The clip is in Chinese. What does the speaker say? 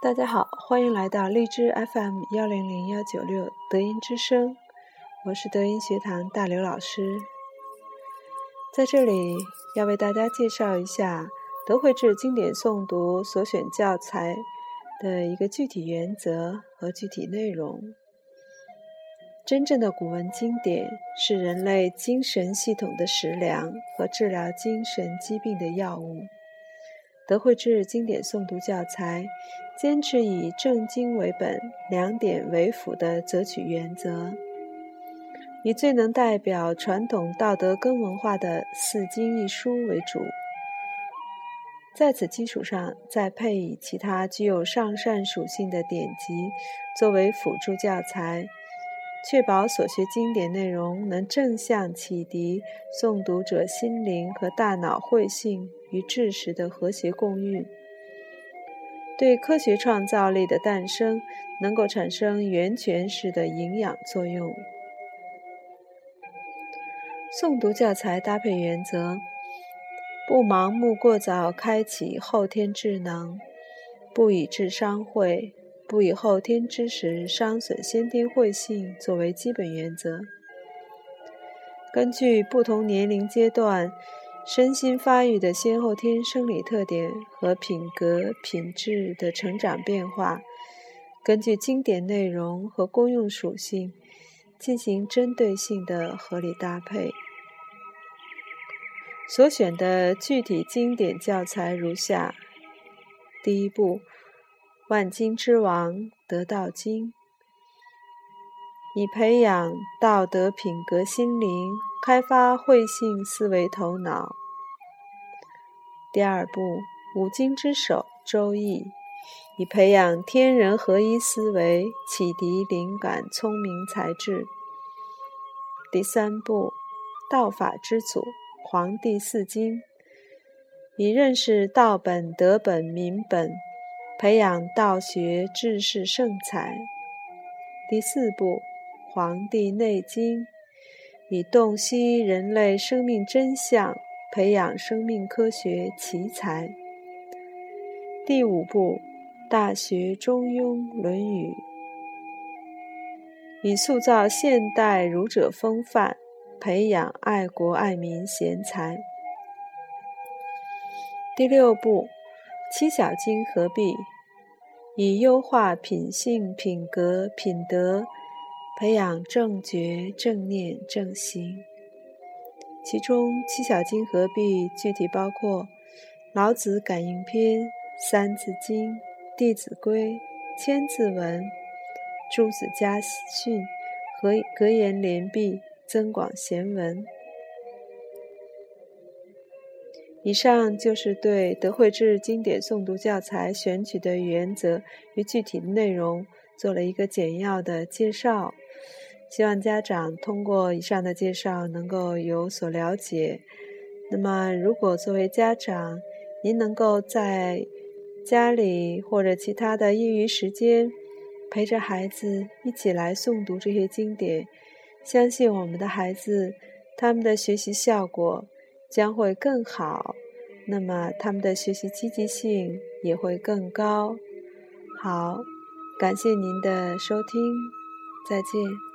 大家好，欢迎来到荔枝 FM 幺零零幺九六德音之声，我是德音学堂大刘老师。在这里要为大家介绍一下德惠智经典诵读所选教材的一个具体原则和具体内容。真正的古文经典是人类精神系统的食粮和治疗精神疾病的药物。德惠智经典诵读教材坚持以正经为本、两点为辅的择取原则，以最能代表传统道德根文化的四经一书为主，在此基础上再配以其他具有上善属性的典籍作为辅助教材。确保所学经典内容能正向启迪诵读者心灵和大脑慧性与知识的和谐共运，对科学创造力的诞生能够产生源泉式的营养作用。诵读教材搭配原则：不盲目过早开启后天智能，不以智商会。不以后天知识伤损先天慧性作为基本原则。根据不同年龄阶段身心发育的先后天生理特点和品格品质的成长变化，根据经典内容和功用属性进行针对性的合理搭配。所选的具体经典教材如下：第一步。万经之王得道经，以培养道德品格心灵，开发慧性思维头脑。第二步，五经之首周易，以培养天人合一思维，启迪灵感聪明才智。第三步，道法之祖黄帝四经，以认识道本、德本、民本。培养道学治世圣才。第四步，《黄帝内经》以洞悉人类生命真相，培养生命科学奇才。第五步，《大学》《中庸》《论语》以塑造现代儒者风范，培养爱国爱民贤才。第六步。七小经合璧，以优化品性、品格、品德，培养正觉、正念、正行。其中，七小经合璧具体包括《老子感应篇》《三字经》《弟子规》《千字文》《诸子家训》和《格言联璧》《增广贤文》。以上就是对德惠智经典诵读教材选取的原则与具体内容做了一个简要的介绍，希望家长通过以上的介绍能够有所了解。那么，如果作为家长，您能够在家里或者其他的业余时间陪着孩子一起来诵读这些经典，相信我们的孩子他们的学习效果。将会更好，那么他们的学习积极性也会更高。好，感谢您的收听，再见。